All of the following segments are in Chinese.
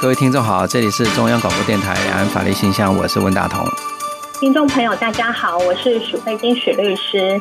各位听众好，这里是中央广播电台两岸法律信箱，我是温大同。听众朋友大家好，我是许慧金许律师。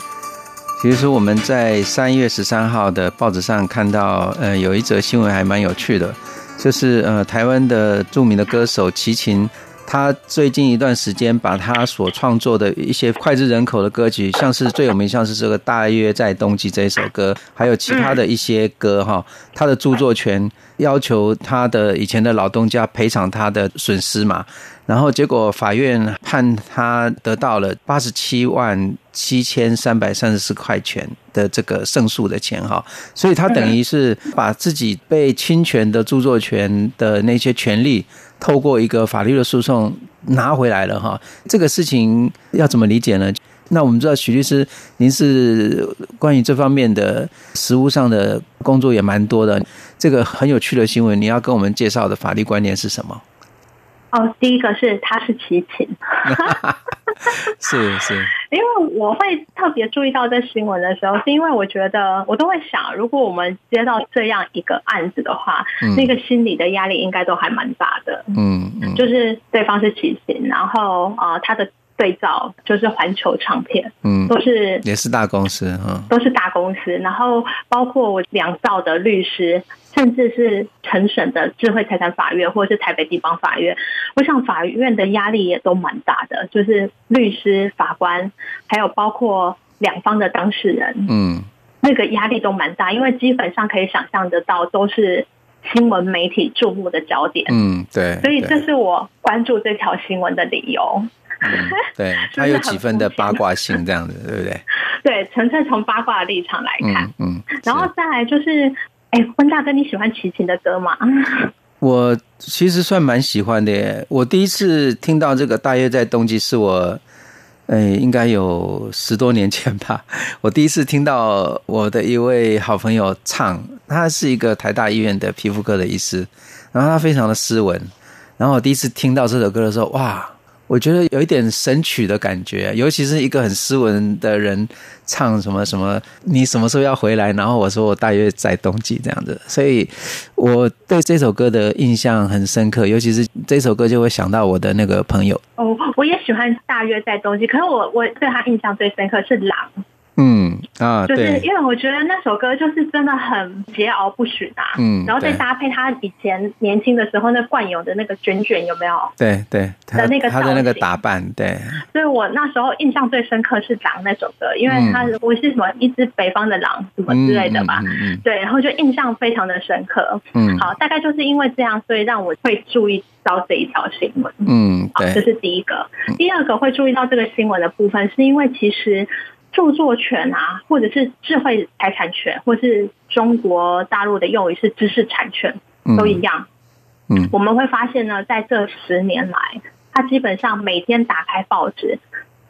其实我们在三月十三号的报纸上看到，呃，有一则新闻还蛮有趣的，就是呃，台湾的著名的歌手齐秦。他最近一段时间，把他所创作的一些脍炙人口的歌曲，像是最有名，像是这个《大约在冬季》这一首歌，还有其他的一些歌，哈，他的著作权要求他的以前的老东家赔偿他的损失嘛。然后结果法院判他得到了八十七万七千三百三十四块钱的这个胜诉的钱哈，所以他等于是把自己被侵权的著作权的那些权利，透过一个法律的诉讼拿回来了哈。这个事情要怎么理解呢？那我们知道许律师，您是关于这方面的实务上的工作也蛮多的，这个很有趣的新闻，你要跟我们介绍的法律观念是什么？哦，第一个是他是齐秦，是是，因为我会特别注意到这新闻的时候，是因为我觉得我都会想，如果我们接到这样一个案子的话，嗯、那个心理的压力应该都还蛮大的。嗯嗯，就是对方是齐秦，然后啊、呃，他的。对照就是环球唱片，嗯，都是也是大公司哈，都是大公司。然后包括我两造的律师，甚至是承审的智慧财产法院或者是台北地方法院，我想法院的压力也都蛮大的，就是律师、法官，还有包括两方的当事人，嗯，那个压力都蛮大，因为基本上可以想象得到，都是新闻媒体注目的焦点，嗯，对，所以这是我关注这条新闻的理由。嗯、对，它有几分的八卦性，这样子，对不对？对，纯粹从八卦的立场来看，嗯，嗯然后再来就是，哎，温大哥，你喜欢齐秦的歌吗？我其实算蛮喜欢的耶。我第一次听到这个，大约在冬季，是我，哎，应该有十多年前吧。我第一次听到我的一位好朋友唱，他是一个台大医院的皮肤科的医师，然后他非常的斯文。然后我第一次听到这首歌的时候，哇！我觉得有一点神曲的感觉，尤其是一个很斯文的人唱什么什么，你什么时候要回来？然后我说我大约在冬季这样子，所以我对这首歌的印象很深刻，尤其是这首歌就会想到我的那个朋友。哦，我也喜欢大约在冬季，可是我我对他印象最深刻是狼。嗯啊，就是因为我觉得那首歌就是真的很桀骜不驯啊，嗯，然后再搭配他以前年轻的时候那惯有的那个卷卷有没有？对对，的那个他的那个打扮，对。所以我那时候印象最深刻是《狼》那首歌，因为他我是什么一只北方的狼什么之类的吧，嗯，对，然后就印象非常的深刻。嗯，好，大概就是因为这样，所以让我会注意到这一条新闻。嗯，好，这是第一个。第二个会注意到这个新闻的部分，是因为其实。著作权啊，或者是智慧财产权，或是中国大陆的用语是知识产权，都一样。嗯，我们会发现呢，在这十年来，他基本上每天打开报纸，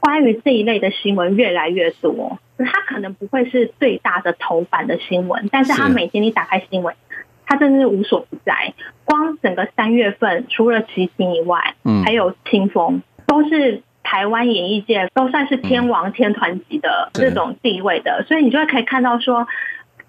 关于这一类的新闻越来越多。他可能不会是最大的头版的新闻，但是他每天你打开新闻，它真的是无所不在。光整个三月份，除了骑行以外，嗯，还有清风，都是。台湾演艺界都算是天王天团级的这种地位的，所以你就会可以看到说，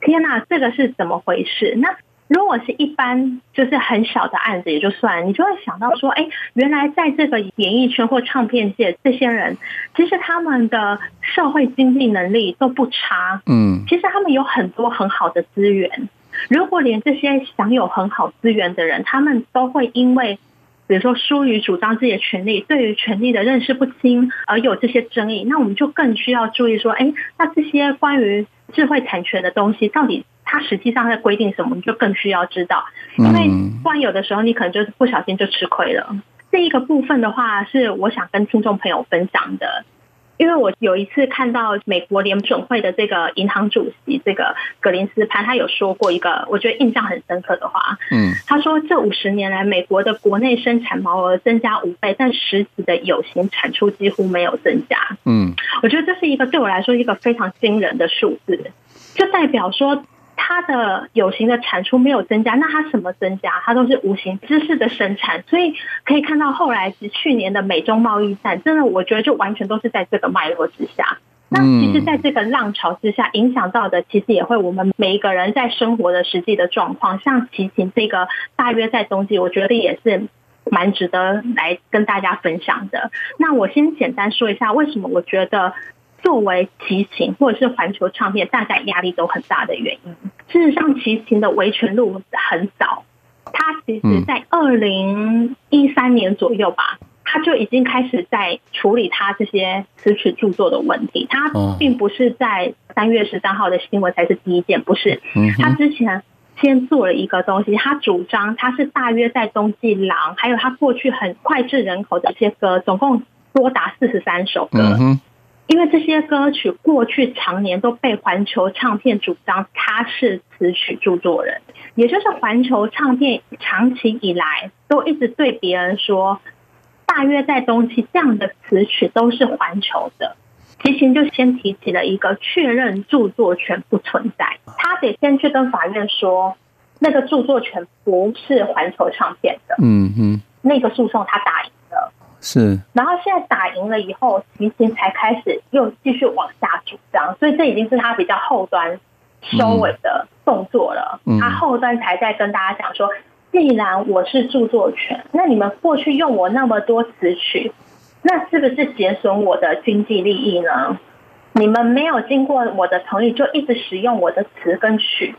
天哪，这个是怎么回事？那如果是一般就是很小的案子也就算，你就会想到说，哎，原来在这个演艺圈或唱片界，这些人其实他们的社会经济能力都不差，嗯，其实他们有很多很好的资源。如果连这些享有很好资源的人，他们都会因为比如说，疏于主张自己的权利，对于权利的认识不清，而有这些争议，那我们就更需要注意说，哎，那这些关于智慧产权的东西，到底它实际上在规定什么？我们就更需要知道，因为不然有的时候你可能就是不小心就吃亏了。这一个部分的话，是我想跟听众朋友分享的。因为我有一次看到美国联准会的这个银行主席这个格林斯潘，他有说过一个我觉得印象很深刻的话。嗯，他说这五十年来，美国的国内生产毛额增加五倍，但实际的有形产出几乎没有增加。嗯，我觉得这是一个对我来说一个非常惊人的数字，就代表说。它的有形的产出没有增加，那它什么增加？它都是无形知识的生产，所以可以看到后来是去年的美中贸易战，真的我觉得就完全都是在这个脉络之下。那其实，在这个浪潮之下，影响到的其实也会我们每一个人在生活的实际的状况。像骑行这个大约在冬季，我觉得也是蛮值得来跟大家分享的。那我先简单说一下，为什么我觉得。作为齐秦或者是环球唱片，大家压力都很大的原因。事实上，齐秦的维权路很早，他其实在二零一三年左右吧，他就已经开始在处理他这些词曲著作的问题。他并不是在三月十三号的新闻才是第一件，不是。他之前先做了一个东西，他主张他是大约在冬季狼，还有他过去很脍炙人口的一些歌，总共多达四十三首歌。因为这些歌曲过去常年都被环球唱片主张他是词曲著作人，也就是环球唱片长期以来都一直对别人说，大约在冬季这样的词曲都是环球的。齐秦就先提起了一个确认著作权不存在，他得先去跟法院说，那个著作权不是环球唱片的。嗯哼，那个诉讼他打赢。是，然后现在打赢了以后，齐秦才开始又继续往下主张，所以这已经是他比较后端收尾的动作了。嗯、他后端才在跟大家讲说，既然我是著作权，那你们过去用我那么多词曲，那是不是减损我的经济利益呢？你们没有经过我的同意就一直使用我的词跟曲，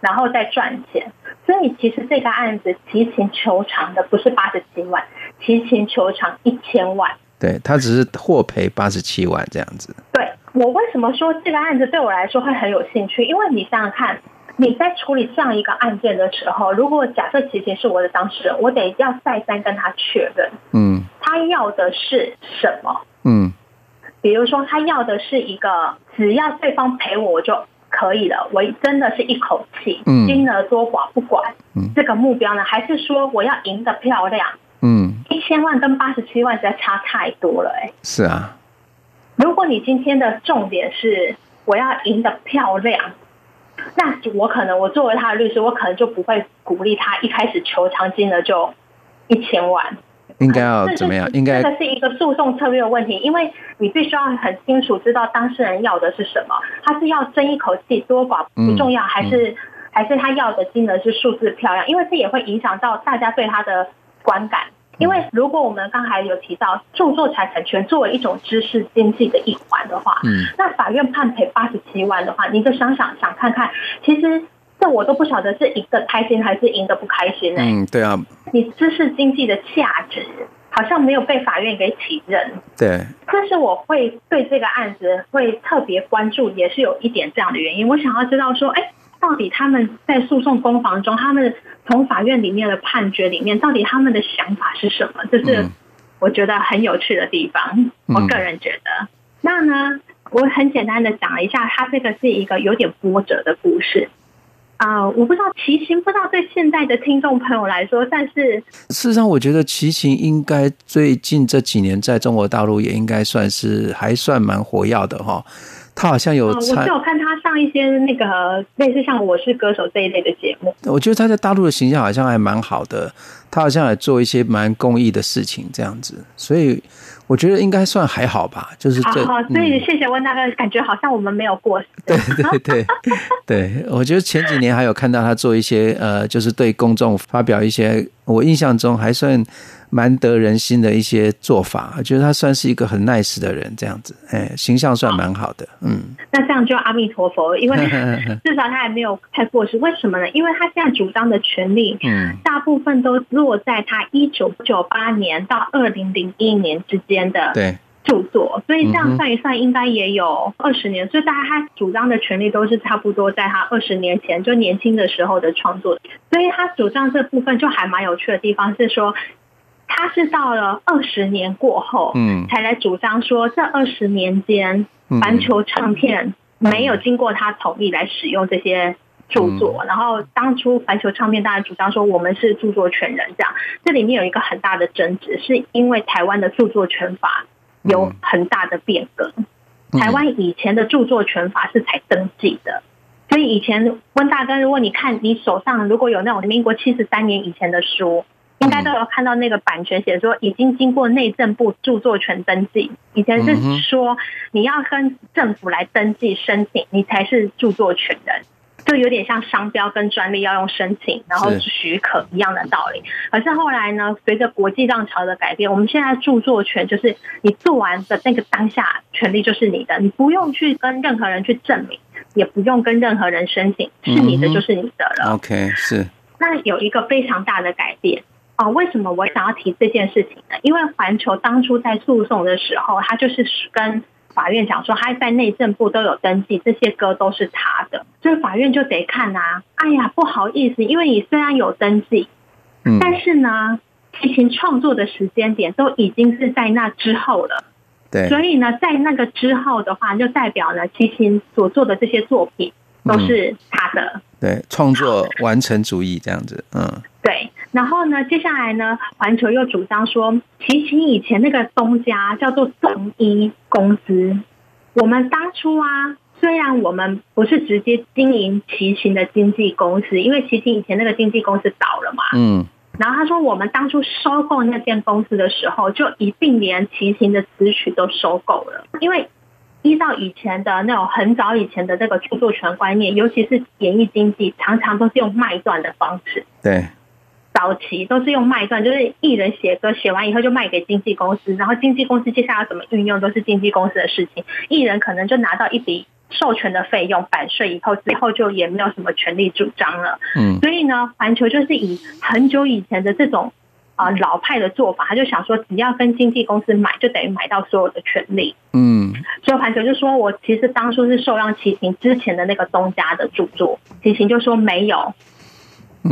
然后再赚钱。所以其实这个案子齐秦求偿的不是八十七万，齐秦求偿一千万。对，他只是获赔八十七万这样子。对，我为什么说这个案子对我来说会很有兴趣？因为你想想看，你在处理这样一个案件的时候，如果假设齐秦是我的当事人，我得要再三跟他确认，嗯，他要的是什么？嗯。比如说，他要的是一个，只要对方陪我，我就可以了。我真的是一口气，嗯金额多寡不管。这个目标呢，还是说我要赢得漂亮？嗯，一千万跟八十七万实在差太多了，哎。是啊。如果你今天的重点是我要赢得漂亮，那我可能我作为他的律师，我可能就不会鼓励他一开始求偿金额就一千万。应该要怎么样？应该这个是一个诉讼策略的问题，因为你必须要很清楚知道当事人要的是什么。他是要争一口气，多寡不重要，还是还是他要的金额是数字漂亮？因为这也会影响到大家对他的观感。因为如果我们刚才有提到著作财产权作为一种知识经济的一环的话，嗯，那法院判赔八十七万的话，你就想想想看看，其实。这我都不晓得是赢得开心还是赢得不开心呢？嗯，对啊。你知识经济的价值好像没有被法院给起认。对。这是我会对这个案子会特别关注，也是有一点这样的原因。我想要知道说，哎，到底他们在诉讼攻防中，他们从法院里面的判决里面，到底他们的想法是什么？这是我觉得很有趣的地方。我个人觉得。那呢，我很简单的讲了一下，它这个是一个有点波折的故事。啊、呃，我不知道齐秦，不知道对现在的听众朋友来说，但是事实上，我觉得齐秦应该最近这几年在中国大陆也应该算是还算蛮活跃的哈。他好像有、呃，我就有看他上一些那个类似像《我是歌手》这一类的节目。我觉得他在大陆的形象好像还蛮好的，他好像也做一些蛮公益的事情这样子，所以。我觉得应该算还好吧，就是这。好，好，所以谢谢温大哥，感觉好像我们没有过时。对 对对对，我觉得前几年还有看到他做一些呃，就是对公众发表一些，我印象中还算。蛮得人心的一些做法，我觉得他算是一个很 nice 的人，这样子，哎，形象算蛮好的，嗯。那这样就阿弥陀佛，因为 至少他还没有太过时。为什么呢？因为他现在主张的权利，嗯，大部分都落在他一九九八年到二零零一年之间的著作，所以这样算一算，应该也有二十年。所以大家他主张的权利都是差不多在他二十年前就年轻的时候的创作，所以他主张这部分就还蛮有趣的地方是说。他是到了二十年过后，嗯，才来主张说这二十年间，环球唱片没有经过他同意来使用这些著作。嗯、然后当初环球唱片当然主张说我们是著作权人，这样这里面有一个很大的争执，是因为台湾的著作权法有很大的变革。嗯、台湾以前的著作权法是才登记的，所以以前温大哥，如果你看你手上如果有那种民国七十三年以前的书。应该都有看到那个版权写说已经经过内政部著作权登记。以前是说你要跟政府来登记申请，你才是著作权人，就有点像商标跟专利要用申请然后许可一样的道理。可是后来呢，随着国际浪潮的改变，我们现在著作权就是你做完的那个当下，权利就是你的，你不用去跟任何人去证明，也不用跟任何人申请，是你的就是你的了。OK，是。那有一个非常大的改变。哦，为什么我想要提这件事情呢？因为环球当初在诉讼的时候，他就是跟法院讲说，他在内政部都有登记，这些歌都是他的，所以法院就得看啊。哎呀，不好意思，因为你虽然有登记，嗯，但是呢，齐秦创作的时间点都已经是在那之后了，对，所以呢，在那个之后的话，就代表呢，齐秦所做的这些作品都是他的，嗯、对，创作完成主义这样子，嗯。对，然后呢，接下来呢，环球又主张说，齐秦以前那个东家叫做东一公司。我们当初啊，虽然我们不是直接经营齐秦的经纪公司，因为齐秦以前那个经纪公司倒了嘛。嗯。然后他说，我们当初收购那间公司的时候，就一并连齐秦的词曲都收购了，因为依照以前的那种很早以前的这个著作权观念，尤其是演艺经济，常常都是用卖断的方式。对。早期都是用卖断，就是艺人写歌写完以后就卖给经纪公司，然后经纪公司接下来怎么运用都是经纪公司的事情，艺人可能就拿到一笔授权的费用版税以后，之后就也没有什么权利主张了。嗯，所以呢，环球就是以很久以前的这种啊老派的做法，他就想说，只要跟经纪公司买，就等于买到所有的权利。嗯，所以环球就说，我其实当初是受让齐秦之前的那个东家的著作，齐秦就说没有。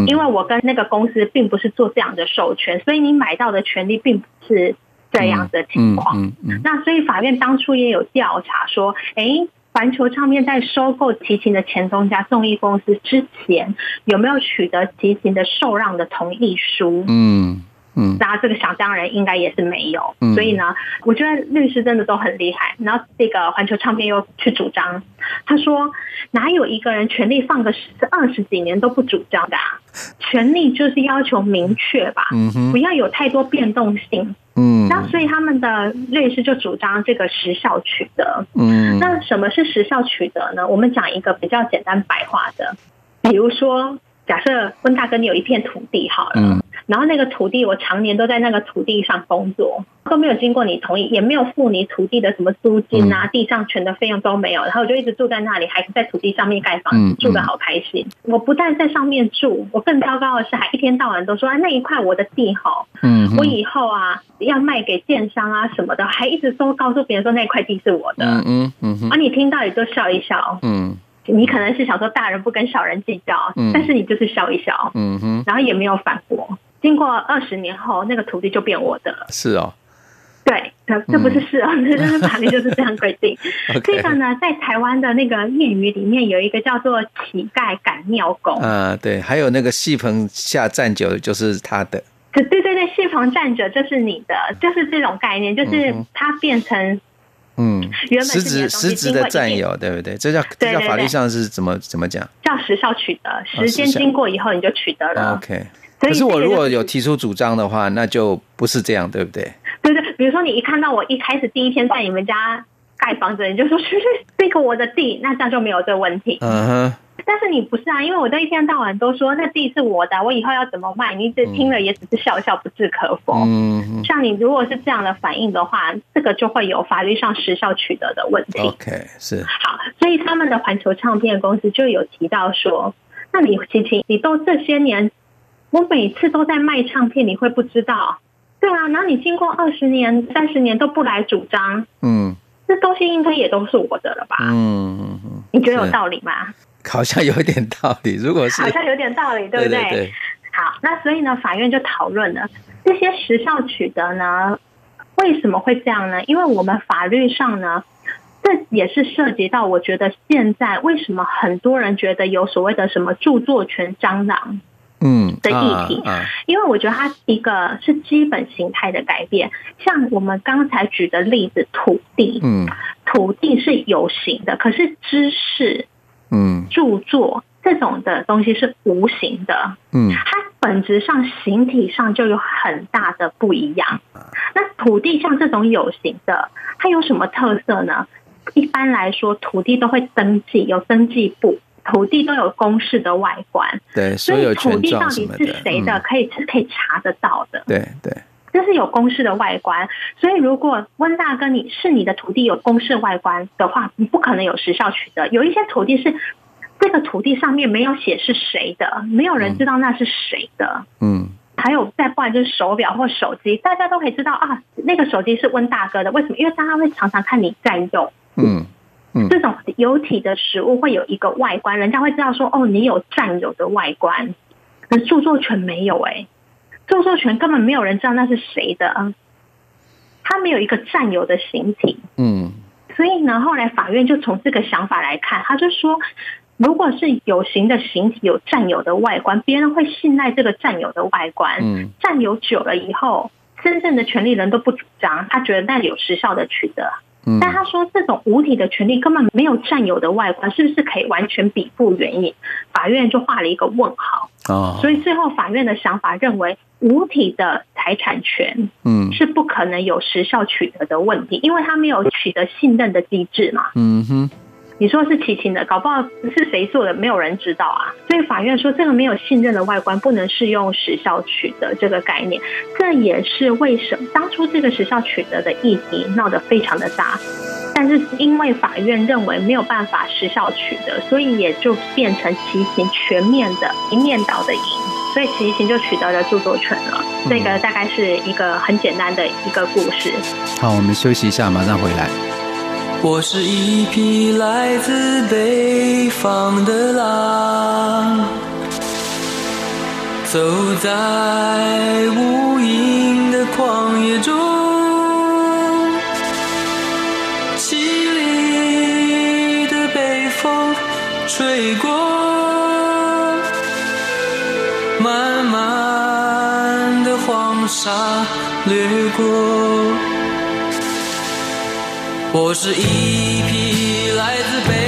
因为我跟那个公司并不是做这样的授权，所以你买到的权利并不是这样的情况。那所以法院当初也有调查说，哎，环球唱片在收购齐秦的前东家众艺公司之前，有没有取得齐秦的受让的同意书？嗯。嗯，大家这个想当然应该也是没有，嗯、所以呢，我觉得律师真的都很厉害。然后这个环球唱片又去主张，他说哪有一个人权利放个十二十几年都不主张的啊？权利就是要求明确吧，不要有太多变动性。嗯，那所以他们的律师就主张这个时效取得。嗯，那什么是时效取得呢？我们讲一个比较简单白话的，比如说。假设温大哥，你有一片土地好了，嗯，然后那个土地我常年都在那个土地上工作，都没有经过你同意，也没有付你土地的什么租金啊、地上权的费用都没有，然后我就一直住在那里，还是在土地上面盖房子，住的好开心。我不但在上面住，我更糟糕的是还一天到晚都说啊，那一块我的地好，嗯，我以后啊要卖给建商啊什么的，还一直都告诉别人说那块地是我的，嗯嗯嗯，啊你听到也就笑一笑，嗯。你可能是想说大人不跟小人计较，嗯、但是你就是笑一笑，嗯哼，然后也没有反驳。经过二十年后，那个土地就变我的了。是哦，对，这这不是是哦，这是法律就是这样规定。这个呢，在台湾的那个谚语里面有一个叫做“乞丐赶庙公”。啊，对，还有那个戏棚下站久就是他的。对对对，戏棚站着就是你的，就是这种概念，就是它变成。嗯，原本实质实质的占有，对不对？这叫这叫法律上是怎么怎么讲？叫时效取得，时间经过以后你就取得了。OK，可是我如果有提出主张的话，那就不是这样，对不对？对对，比如说你一看到我一开始第一天在你们家盖房子，你就说是 这个我的地，那这样就没有这个问题。嗯哼。但是你不是啊，因为我这一天到晚都说那地是我的，我以后要怎么卖？你只听了也只是笑笑，不置可否。嗯，像你如果是这样的反应的话，这个就会有法律上时效取得的问题。OK，是好，所以他们的环球唱片公司就有提到说，那你齐秦，你都这些年，我每次都在卖唱片，你会不知道？对啊，然后你经过二十年、三十年都不来主张，嗯，这东西应该也都是我的了吧？嗯嗯嗯，你觉得有道理吗？好像有点道理，如果是好像有点道理，对不对？对对对。好，那所以呢，法院就讨论了这些时效取得呢，为什么会这样呢？因为我们法律上呢，这也是涉及到，我觉得现在为什么很多人觉得有所谓的什么著作权蟑螂，嗯的议题，因为我觉得它一个是基本形态的改变，像我们刚才举的例子，土地，嗯，土地是有形的，可是知识，嗯，著作。这种的东西是无形的，嗯，它本质上形体上就有很大的不一样。那土地像这种有形的，它有什么特色呢？一般来说，土地都会登记，有登记簿，土地都有公示的外观，对，所以土地到底是谁的，可以是可以查得到的，对对，这是有公示的外观。所以如果温大哥你是你的土地有公示外观的话，你不可能有时效取得。有一些土地是。这个土地上面没有写是谁的，没有人知道那是谁的。嗯，还有再不然就是手表或手机，大家都可以知道啊，那个手机是温大哥的。为什么？因为大家会常常看你在用。嗯嗯，这种有体的食物会有一个外观，人家会知道说哦，你有占有的外观。可是著作权没有哎、欸，著作权根本没有人知道那是谁的，他没有一个占有的形体。嗯，所以呢，后来法院就从这个想法来看，他就说。如果是有形的形体有占有的外观，别人会信赖这个占有的外观。嗯，占有久了以后，真正的权利人都不主张，他觉得那里有时效的取得。嗯，但他说这种无体的权利根本没有占有的外观，是不是可以完全比附原因？法院就画了一个问号。哦，所以最后法院的想法认为，无体的财产权，嗯，是不可能有时效取得的问题，因为他没有取得信任的机制嘛。嗯哼。你说是齐秦的，搞不好是谁做的，没有人知道啊。所以法院说，这个没有信任的外观不能适用时效取得这个概念。这也是为什么当初这个时效取得的议题闹得非常的大，但是因为法院认为没有办法时效取得，所以也就变成齐秦全面的一面倒的赢，所以齐秦就取得了著作权了。这个大概是一个很简单的一个故事。好，我们休息一下，马上回来。我是一匹来自北方的狼，走在无垠的旷野中，凄厉的北风吹过，漫漫的黄沙掠过。我是一匹来自北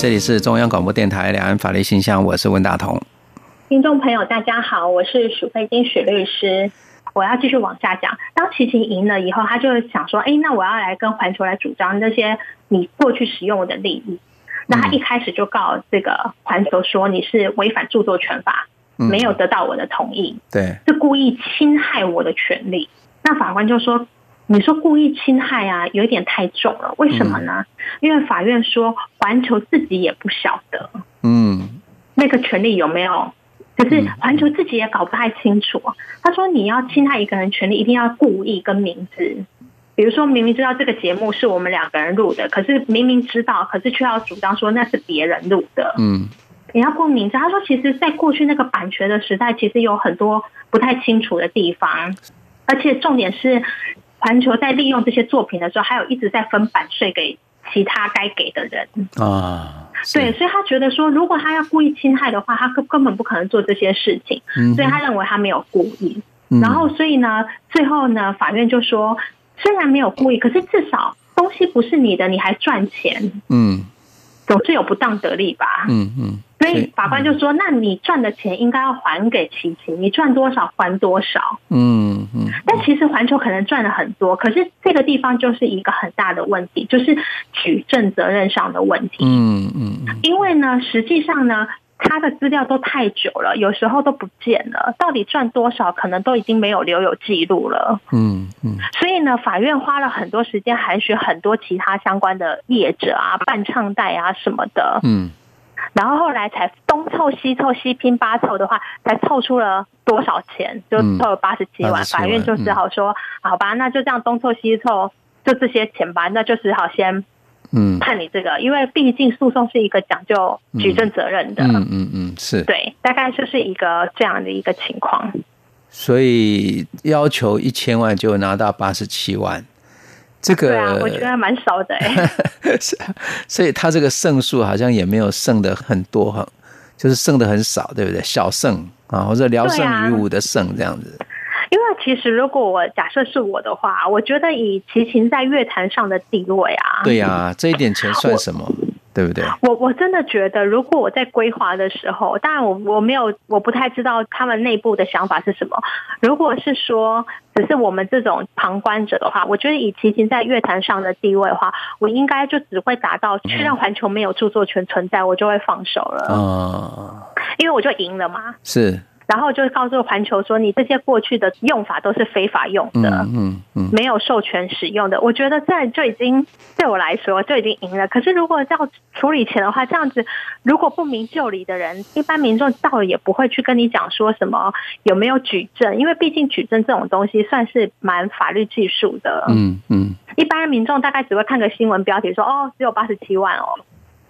这里是中央广播电台两岸法律信箱，我是温大同。听众朋友，大家好，我是许慧金许律师。我要继续往下讲。当齐秦赢了以后，他就想说：“哎，那我要来跟环球来主张那些你过去使用我的利益。”那他一开始就告这个环球说：“你是违反著作权法，没有得到我的同意，对，是故意侵害我的权利。”那法官就说。你说故意侵害啊，有一点太重了。为什么呢？因为法院说环球自己也不晓得，嗯，那个权利有没有？可是环球自己也搞不太清楚。他说你要侵害一个人权利，一定要故意跟明知。比如说明明知道这个节目是我们两个人录的，可是明明知道，可是却要主张说那是别人录的。嗯，你要不明知，他说其实，在过去那个版权的时代，其实有很多不太清楚的地方，而且重点是，环球在利用这些作品的时候，还有一直在分版税给其他该给的人啊。对，所以他觉得说，如果他要故意侵害的话，他根根本不可能做这些事情。嗯，所以他认为他没有故意。然后，所以呢，最后呢，法院就说。虽然没有故意，可是至少东西不是你的，你还赚钱，嗯，总是有不当得利吧，嗯嗯，所以法官就说：“那你赚的钱应该要还给琪琪，你赚多少还多少。”嗯嗯。但其实环球可能赚了很多，可是这个地方就是一个很大的问题，就是举证责任上的问题。嗯嗯。因为呢，实际上呢。他的资料都太久了，有时候都不见了。到底赚多少，可能都已经没有留有记录了。嗯嗯。所以呢，法院花了很多时间，还选很多其他相关的业者啊、办唱带啊什么的。嗯。然后后来才东凑西凑，西拼八凑的话，才凑出了多少钱？就凑了八十七万。法院就只好说：“好吧，那就这样东凑西凑，就这些钱吧。”那就只好先。嗯，判你这个，因为毕竟诉讼是一个讲究举证责任的。嗯嗯嗯，是对，大概就是一个这样的一个情况。所以要求一千万就拿到八十七万，这个对啊，我觉得蛮少的 哎。所以他这个胜诉好像也没有胜的很多哈，就是胜的很少，对不对？小胜啊，或者聊胜于无的胜这样子。其实，如果我假设是我的话，我觉得以齐秦在乐坛上的地位啊，对呀、啊，这一点钱算什么，对不对？我我真的觉得，如果我在规划的时候，当然我我没有，我不太知道他们内部的想法是什么。如果是说只是我们这种旁观者的话，我觉得以齐秦在乐坛上的地位的话，我应该就只会达到去让环球没有著作权存在，我就会放手了。嗯，因为我就赢了嘛。是。然后就告诉环球说，你这些过去的用法都是非法用的，嗯嗯，嗯没有授权使用的。我觉得这就已经对我来说就已经赢了。可是如果要处理钱的话，这样子如果不明就里的人，一般民众倒也不会去跟你讲说什么有没有举证，因为毕竟举证这种东西算是蛮法律技术的。嗯嗯，一般民众大概只会看个新闻标题说，哦，只有八十七万哦。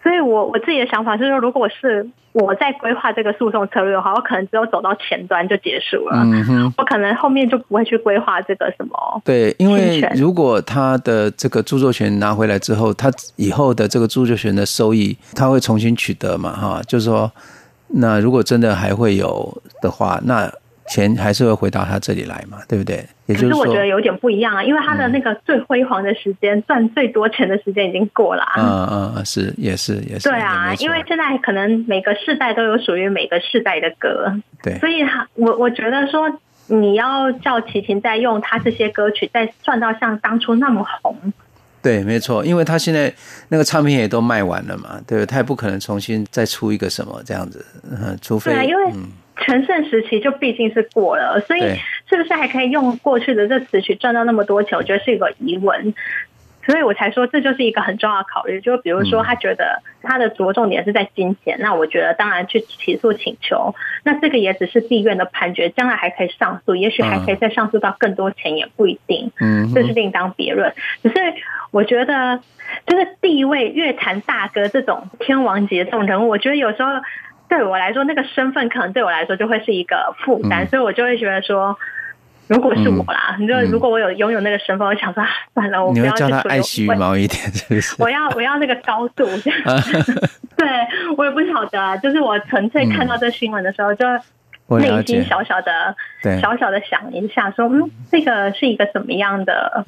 所以我我自己的想法是说，如果是我在规划这个诉讼策略的话，我可能只有走到前端就结束了。嗯哼，我可能后面就不会去规划这个什么。对，因为如果他的这个著作权拿回来之后，他以后的这个著作权的收益，他会重新取得嘛？哈，就是说，那如果真的还会有的话，那。钱还是会回到他这里来嘛，对不对？也就是说，可是我觉得有点不一样啊，因为他的那个最辉煌的时间，赚、嗯、最多钱的时间已经过了。啊嗯嗯，是，也是，也是。对啊，因为现在可能每个世代都有属于每个世代的歌。对。所以，我我觉得说，你要叫齐秦再用他这些歌曲再赚到像当初那么红。对，没错，因为他现在那个唱片也都卖完了嘛，对，他也不可能重新再出一个什么这样子，嗯，除非。对啊，因为。嗯全盛时期就毕竟是过了，所以是不是还可以用过去的这词曲赚到那么多钱？我觉得是一个疑问，所以我才说这就是一个很重要的考虑。就比如说，他觉得他的着重点是在金钱，那我觉得当然去起诉请求，那这个也只是地院的判决，将来还可以上诉，也许还可以再上诉到更多钱，也不一定。嗯，这是另当别论。只是我觉得，就是地位乐坛大哥这种天王级这种人物，我觉得有时候。对我来说，那个身份可能对我来说就会是一个负担，嗯、所以我就会觉得说，如果是我啦，你、嗯、就如果我有拥有那个身份，我想说，算了，我不要叫他爱惜羽毛一点，是不是？我要我要那个高度，对我也不晓得，就是我纯粹看到这新闻的时候就。内心小小的、小小的想一下，说嗯，这个是一个什么样的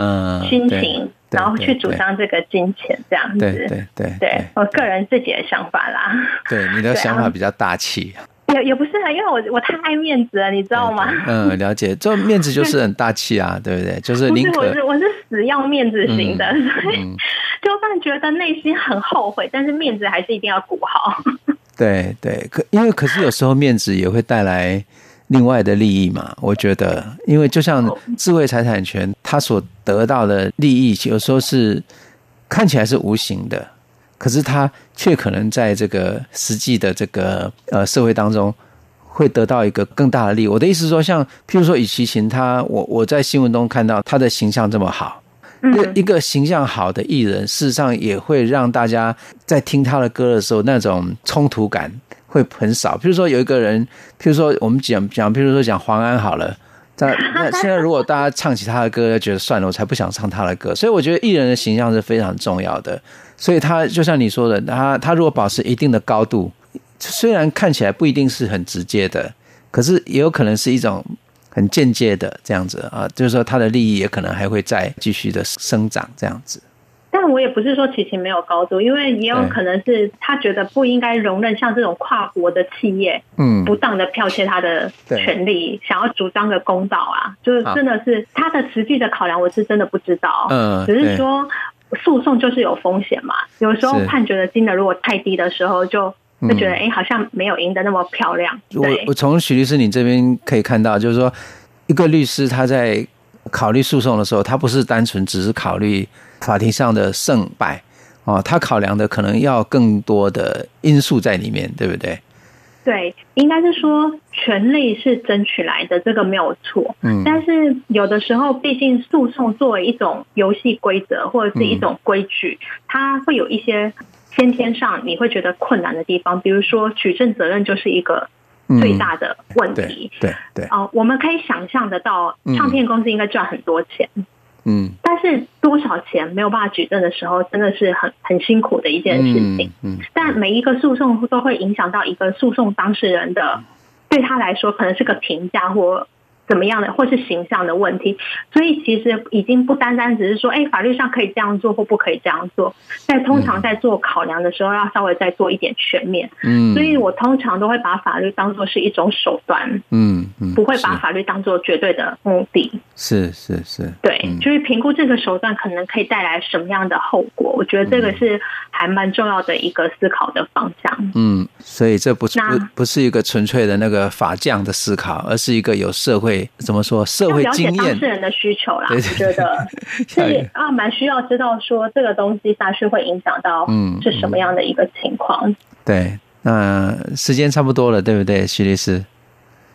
心情，然后去主张这个金钱这样子，对对对，对我个人自己的想法啦。对，你的想法比较大气，也也不是啊，因为我我太爱面子了，你知道吗？嗯，了解，这面子就是很大气啊，对不对？就是宁可我是我是死要面子型的，所以 就算觉得内心很后悔，但是面子还是一定要顾好。对对，可因为可是有时候面子也会带来另外的利益嘛。我觉得，因为就像智慧财产权，他所得到的利益，有时候是看起来是无形的，可是他却可能在这个实际的这个呃社会当中，会得到一个更大的利益。我的意思是说，像譬如说，以齐秦他，我我在新闻中看到他的形象这么好，嗯，一个形象好的艺人，事实上也会让大家在听他的歌的时候，那种冲突感会很少。譬如说有一个人，譬如说我们讲讲，譬如说讲黄安好了，那那现在如果大家唱起他的歌，觉得算了，我才不想唱他的歌。所以我觉得艺人的形象是非常重要的。所以他就像你说的，他他如果保持一定的高度，虽然看起来不一定是很直接的，可是也有可能是一种。很间接的这样子啊，就是说他的利益也可能还会再继续的生长这样子。但我也不是说齐秦没有高度，因为也有可能是他觉得不应该容忍像这种跨国的企业，嗯，不当的剽窃他的权利，想要主张个公道啊，就是真的是他的实际的考量，我是真的不知道。嗯，只是说诉讼就是有风险嘛，有时候判决的金额如果太低的时候就。就觉得哎，好像没有赢得那么漂亮。我我从许律师你这边可以看到，就是说，一个律师他在考虑诉讼的时候，他不是单纯只是考虑法庭上的胜败哦，他考量的可能要更多的因素在里面，对不对？对，应该是说权利是争取来的，这个没有错。嗯，但是有的时候，毕竟诉讼作为一种游戏规则或者是一种规矩，它会有一些。先天上你会觉得困难的地方，比如说举证责任就是一个最大的问题。对对啊，我们可以想象得到，唱片公司应该赚很多钱。嗯，但是多少钱没有办法举证的时候，真的是很很辛苦的一件事情。嗯，但每一个诉讼都会影响到一个诉讼当事人的，对他来说可能是个评价或。怎么样的，或是形象的问题，所以其实已经不单单只是说，哎，法律上可以这样做或不可以这样做，在通常在做考量的时候，要稍微再做一点全面。嗯，所以我通常都会把法律当做是一种手段，嗯嗯，不会把法律当做绝对的目的。是是是，对，就是评估这个手段可能可以带来什么样的后果，我觉得这个是还蛮重要的一个思考的方向。嗯，所以这不是不不是一个纯粹的那个法匠的思考，而是一个有社会。怎么说？社会经验，当事人的需求啦，我觉得 是啊，蛮需要知道说这个东西下去会影响到嗯是什么样的一个情况。嗯嗯、对，那时间差不多了，对不对，徐律师？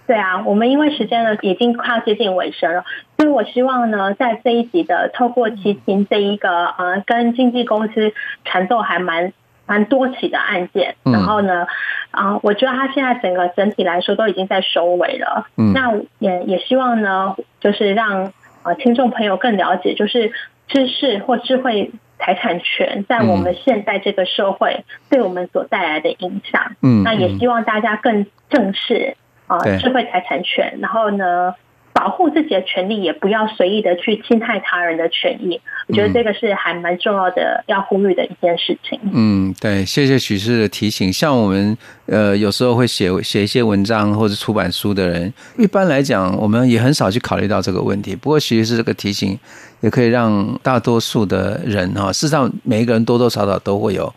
对啊，我们因为时间呢已经快要接近尾声了，所以我希望呢，在这一集的透过齐秦这一个呃跟经纪公司缠斗还蛮。蛮多起的案件，然后呢，啊、呃，我觉得他现在整个整体来说都已经在收尾了。嗯，那也也希望呢，就是让呃听众朋友更了解，就是知识或智慧财产权在我们现在这个社会对我们所带来的影响。嗯，那也希望大家更正视啊、呃、智慧财产权，然后呢。保护自己的权利，也不要随意的去侵害他人的权益。我觉得这个是还蛮重要的，要呼吁的一件事情。嗯，对，谢谢许律师的提醒。像我们呃，有时候会写写一些文章或者出版书的人，一般来讲，我们也很少去考虑到这个问题。不过，许律师这个提醒，也可以让大多数的人哈，事实上每一个人多多少少都会有，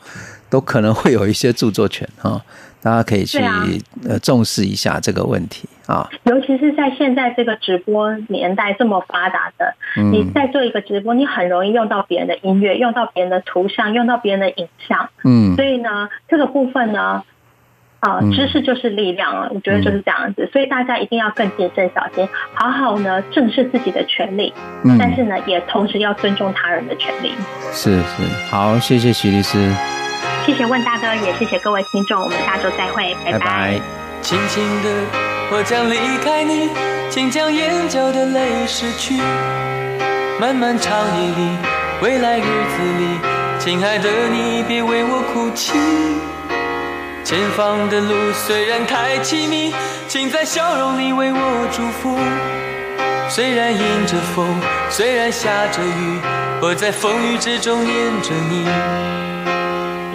都可能会有一些著作权哈。大家可以去呃重视一下这个问题啊，尤其是在现在这个直播年代这么发达的，你在做一个直播，你很容易用到别人的音乐，用到别人的图像，用到别人的影像，嗯，所以呢，这个部分呢，啊，知识就是力量啊，我觉得就是这样子，所以大家一定要更谨慎小心，好好呢正视自己的权利，但是呢，也同时要尊重他人的权利。是是，好，谢谢徐律师。谢谢问大哥，也谢谢各位听众，我们下周再会，拜拜。拜拜。轻轻的，我将离开你，请将眼角的泪拭去。漫漫长夜里，未来日子里，亲爱的你别为我哭泣。前方的路虽然太凄迷，请在笑容里为我祝福。虽然迎着风，虽然下着雨，我在风雨之中念着你。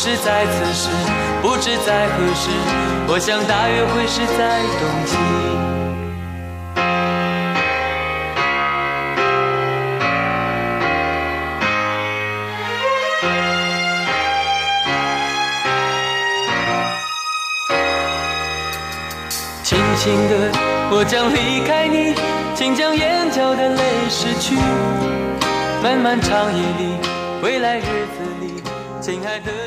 是在此时，不知在何时，我想大约会是在冬季。轻轻的，我将离开你，请将眼角的泪拭去。漫漫长夜里，未来日子里，亲爱的。